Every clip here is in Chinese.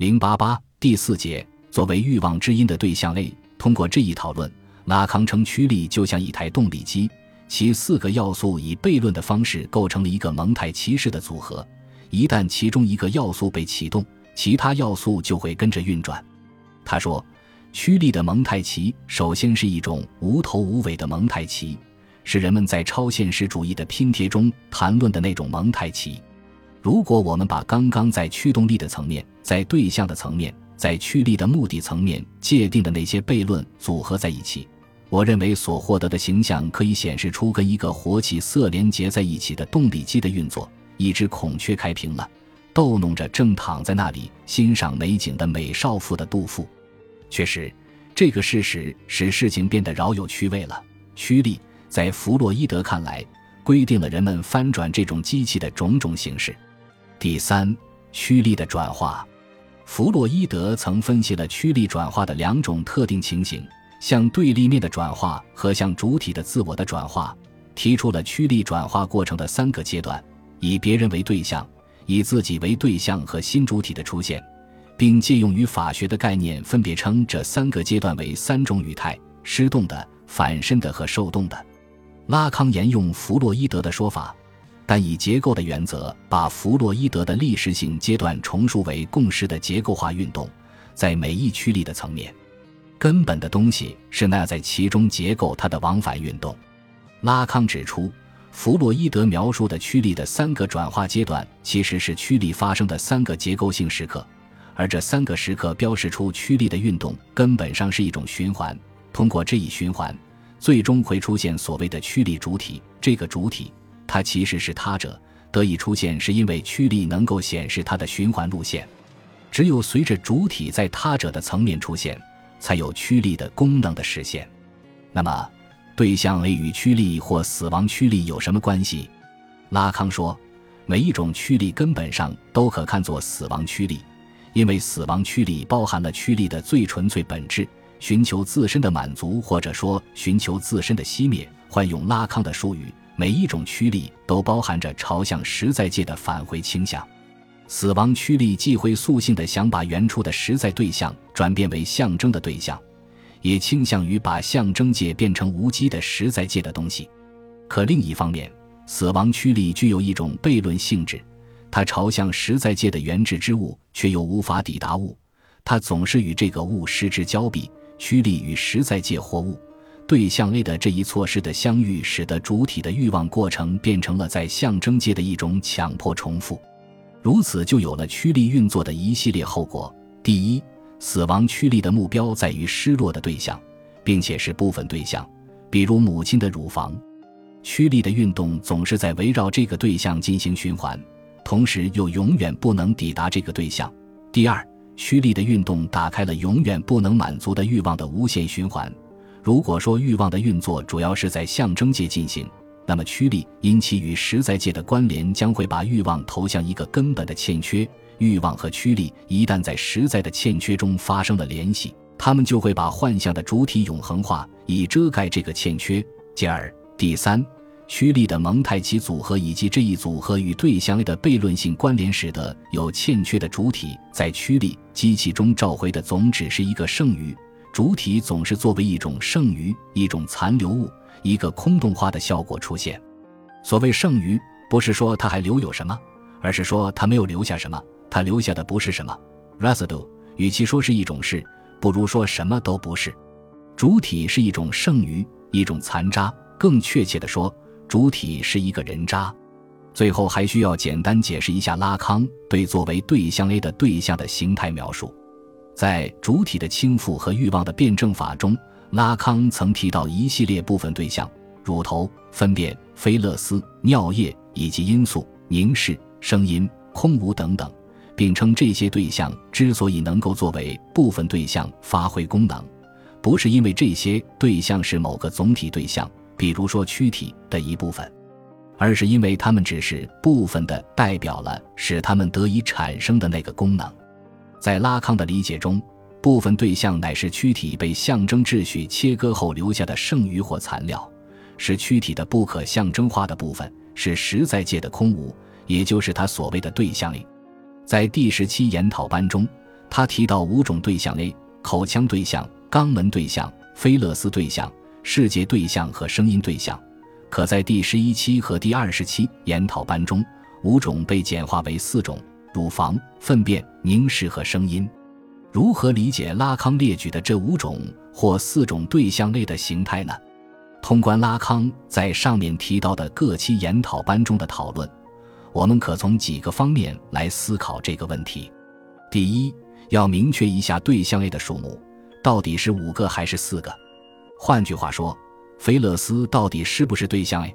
零八八第四节，作为欲望之因的对象类，通过这一讨论，拉康称驱力就像一台动力机，其四个要素以悖论的方式构成了一个蒙太奇式的组合。一旦其中一个要素被启动，其他要素就会跟着运转。他说，驱力的蒙太奇首先是一种无头无尾的蒙太奇，是人们在超现实主义的拼贴中谈论的那种蒙太奇。如果我们把刚刚在驱动力的层面、在对象的层面、在驱力的目的层面界定的那些悖论组合在一起，我认为所获得的形象可以显示出跟一个活起色连结在一起的动力机的运作。一只孔雀开屏了，逗弄着正躺在那里欣赏美景的美少妇的杜甫。确实，这个事实使事情变得饶有趣味了。驱力在弗洛伊德看来，规定了人们翻转这种机器的种种形式。第三，驱力的转化。弗洛伊德曾分析了驱力转化的两种特定情形：向对立面的转化和向主体的自我的转化，提出了驱力转化过程的三个阶段：以别人为对象，以自己为对象和新主体的出现，并借用于法学的概念，分别称这三个阶段为三种语态：失动的、反身的和受动的。拉康沿用弗洛伊德的说法。但以结构的原则，把弗洛伊德的历史性阶段重述为共识的结构化运动，在每一驱力的层面，根本的东西是那在其中结构它的往返运动。拉康指出，弗洛伊德描述的驱力的三个转化阶段，其实是驱力发生的三个结构性时刻，而这三个时刻标示出驱力的运动根本上是一种循环。通过这一循环，最终会出现所谓的驱力主体。这个主体。它其实是他者得以出现，是因为驱力能够显示它的循环路线。只有随着主体在他者的层面出现，才有驱力的功能的实现。那么，对象 A 与驱力或死亡驱力有什么关系？拉康说，每一种驱力根本上都可看作死亡驱力，因为死亡驱力包含了驱力的最纯粹本质，寻求自身的满足，或者说寻求自身的熄灭。换用拉康的术语。每一种驱力都包含着朝向实在界的返回倾向，死亡驱力既会塑性的想把原初的实在对象转变为象征的对象，也倾向于把象征界变成无机的实在界的东西。可另一方面，死亡驱力具有一种悖论性质，它朝向实在界的原质之物，却又无法抵达物，它总是与这个物失之交臂。驱力与实在界或物。对象 A 的这一措施的相遇，使得主体的欲望过程变成了在象征界的一种强迫重复，如此就有了驱力运作的一系列后果。第一，死亡驱力的目标在于失落的对象，并且是部分对象，比如母亲的乳房。驱力的运动总是在围绕这个对象进行循环，同时又永远不能抵达这个对象。第二，驱力的运动打开了永远不能满足的欲望的无限循环。如果说欲望的运作主要是在象征界进行，那么驱力因其与实在界的关联，将会把欲望投向一个根本的欠缺。欲望和驱力一旦在实在的欠缺中发生了联系，他们就会把幻象的主体永恒化，以遮盖这个欠缺。进而，第三，驱力的蒙太奇组合以及这一组合与对象的悖论性关联，使得有欠缺的主体在驱力机器中召回的总只是一个剩余。主体总是作为一种剩余、一种残留物、一个空洞化的效果出现。所谓剩余，不是说它还留有什么，而是说它没有留下什么。它留下的不是什么 residue，与其说是一种事，不如说什么都不是。主体是一种剩余、一种残渣，更确切地说，主体是一个人渣。最后还需要简单解释一下拉康对作为对象 A 的对象的形态描述。在主体的倾覆和欲望的辩证法中，拉康曾提到一系列部分对象：乳头、粪便、菲勒斯、尿液以及因素、凝视、声音、空无等等，并称这些对象之所以能够作为部分对象发挥功能，不是因为这些对象是某个总体对象，比如说躯体的一部分，而是因为它们只是部分的代表了使它们得以产生的那个功能。在拉康的理解中，部分对象乃是躯体被象征秩序切割后留下的剩余或残料，是躯体的不可象征化的部分，是实在界的空无，也就是他所谓的对象在第十七研讨班中，他提到五种对象：A 口腔对象、肛门对象、菲勒斯对象、世界对象和声音对象。可在第十一期和第二十期研讨班中，五种被简化为四种：乳房、粪便、凝视和声音。如何理解拉康列举的这五种或四种对象类的形态呢？通关拉康在上面提到的各期研讨班中的讨论，我们可从几个方面来思考这个问题。第一，要明确一下对象类的数目，到底是五个还是四个？换句话说，菲勒斯到底是不是对象 A？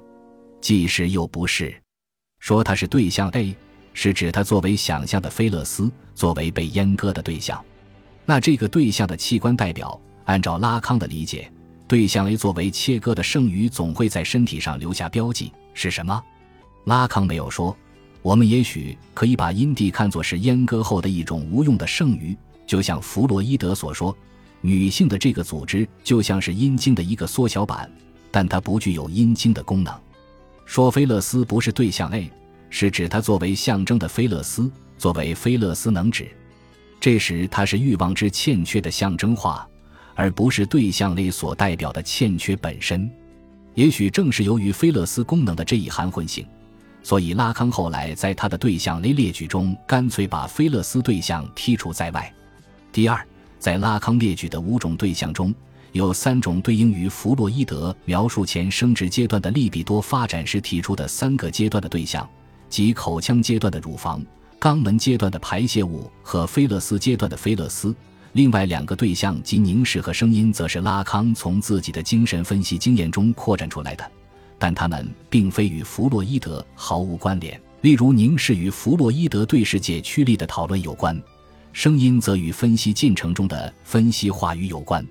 既是又不是。说它是对象 A，是指它作为想象的菲勒斯，作为被阉割的对象。那这个对象的器官代表，按照拉康的理解，对象 A 作为切割的剩余，总会在身体上留下标记，是什么？拉康没有说。我们也许可以把阴蒂看作是阉割后的一种无用的剩余，就像弗洛伊德所说，女性的这个组织就像是阴茎的一个缩小版，但它不具有阴茎的功能。说菲勒斯不是对象 A，是指它作为象征的菲勒斯，作为菲勒斯能指。这时它是欲望之欠缺的象征化，而不是对象类所代表的欠缺本身。也许正是由于菲勒斯功能的这一含混性。所以，拉康后来在他的对象类列举中，干脆把菲勒斯对象剔除在外。第二，在拉康列举的五种对象中，有三种对应于弗洛伊德描述前生殖阶段的利比多发展时提出的三个阶段的对象，即口腔阶段的乳房、肛门阶段的排泄物和菲勒斯阶段的菲勒斯。另外两个对象即凝视和声音，则是拉康从自己的精神分析经验中扩展出来的。但他们并非与弗洛伊德毫无关联。例如，凝视与弗洛伊德对世界驱力的讨论有关，声音则与分析进程中的分析话语有关。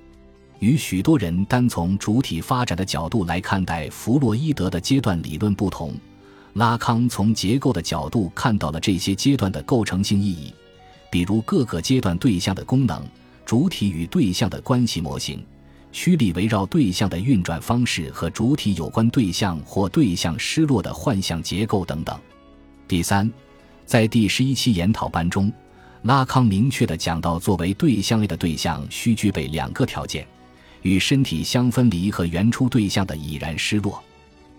与许多人单从主体发展的角度来看待弗洛伊德的阶段理论不同，拉康从结构的角度看到了这些阶段的构成性意义，比如各个阶段对象的功能、主体与对象的关系模型。驱力围绕对象的运转方式和主体有关对象或对象失落的幻象结构等等。第三，在第十一期研讨班中，拉康明确地讲到，作为对象类的对象需具备两个条件：与身体相分离和原初对象的已然失落。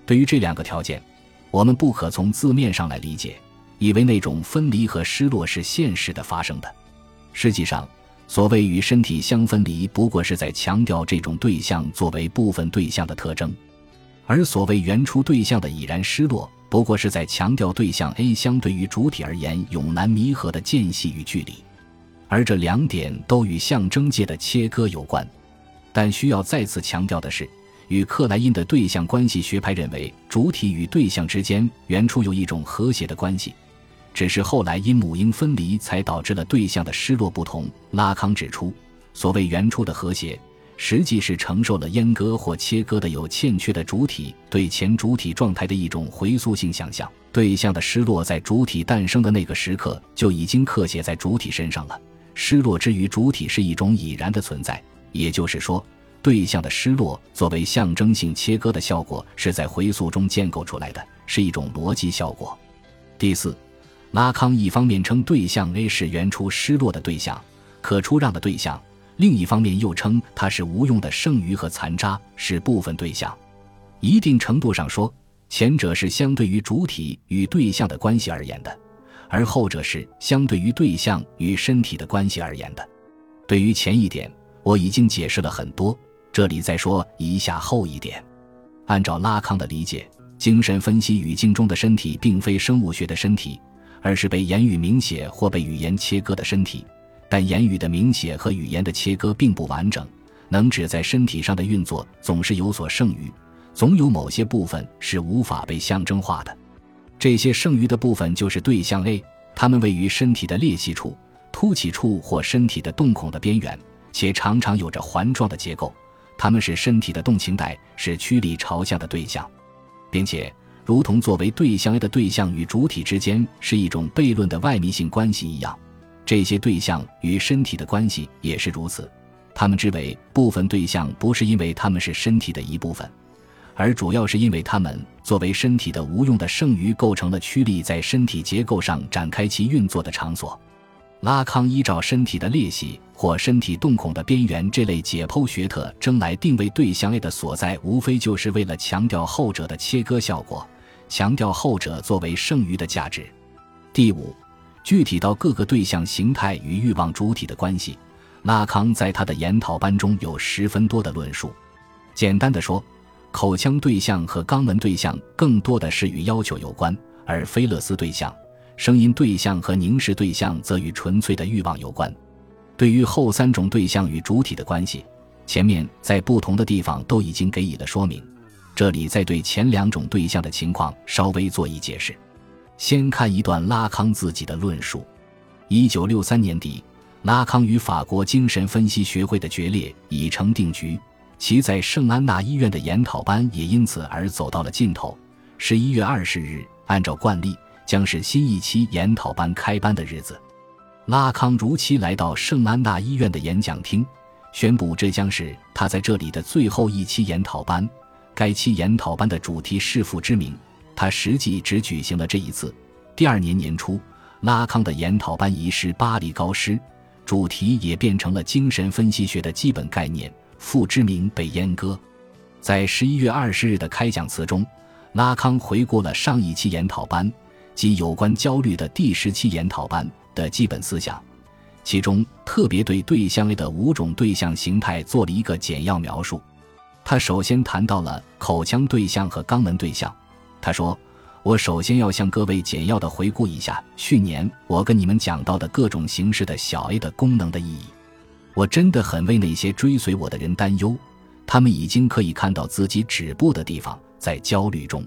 对于这两个条件，我们不可从字面上来理解，以为那种分离和失落是现实的发生的。实际上。所谓与身体相分离，不过是在强调这种对象作为部分对象的特征；而所谓原初对象的已然失落，不过是在强调对象 A 相对于主体而言永难弥合的间隙与距离。而这两点都与象征界的切割有关。但需要再次强调的是，与克莱因的对象关系学派认为，主体与对象之间原初有一种和谐的关系。只是后来因母婴分离，才导致了对象的失落不同。拉康指出，所谓原初的和谐，实际是承受了阉割或切割的有欠缺的主体对前主体状态的一种回溯性想象。对象的失落在主体诞生的那个时刻就已经刻写在主体身上了。失落之于主体是一种已然的存在，也就是说，对象的失落作为象征性切割的效果是在回溯中建构出来的，是一种逻辑效果。第四。拉康一方面称对象 A 是原初失落的对象，可出让的对象；另一方面又称它是无用的剩余和残渣，是部分对象。一定程度上说，前者是相对于主体与对象的关系而言的，而后者是相对于对象与身体的关系而言的。对于前一点，我已经解释了很多，这里再说一下后一点。按照拉康的理解，精神分析语境中的身体并非生物学的身体。而是被言语明写或被语言切割的身体，但言语的明写和语言的切割并不完整。能指在身体上的运作总是有所剩余，总有某些部分是无法被象征化的。这些剩余的部分就是对象 A，它们位于身体的裂隙处、凸起处或身体的洞孔的边缘，且常常有着环状的结构。它们是身体的动情带，是驱力朝向的对象，并且。如同作为对象 A 的对象与主体之间是一种悖论的外密性关系一样，这些对象与身体的关系也是如此。他们之为部分对象，不是因为他们是身体的一部分，而主要是因为他们作为身体的无用的剩余，构成了驱力在身体结构上展开其运作的场所。拉康依照身体的裂隙或身体洞孔的边缘这类解剖学特征来定位对象 A 的所在，无非就是为了强调后者的切割效果，强调后者作为剩余的价值。第五，具体到各个对象形态与欲望主体的关系，拉康在他的研讨班中有十分多的论述。简单的说，口腔对象和肛门对象更多的是与要求有关，而非勒斯对象。声音对象和凝视对象则与纯粹的欲望有关。对于后三种对象与主体的关系，前面在不同的地方都已经给予了说明。这里再对前两种对象的情况稍微做一解释。先看一段拉康自己的论述：一九六三年底，拉康与法国精神分析学会的决裂已成定局，其在圣安娜医院的研讨班也因此而走到了尽头。十一月二十日，按照惯例。将是新一期研讨班开班的日子，拉康如期来到圣安娜医院的演讲厅，宣布这将是他在这里的最后一期研讨班。该期研讨班的主题是父之名，他实际只举行了这一次。第二年年初，拉康的研讨班移师巴黎高师，主题也变成了精神分析学的基本概念——父之名被阉割。在十一月二十日的开讲词中，拉康回顾了上一期研讨班。及有关焦虑的第十期研讨班的基本思想，其中特别对对象类的五种对象形态做了一个简要描述。他首先谈到了口腔对象和肛门对象。他说：“我首先要向各位简要的回顾一下去年我跟你们讲到的各种形式的小 a 的功能的意义。我真的很为那些追随我的人担忧，他们已经可以看到自己止步的地方，在焦虑中。”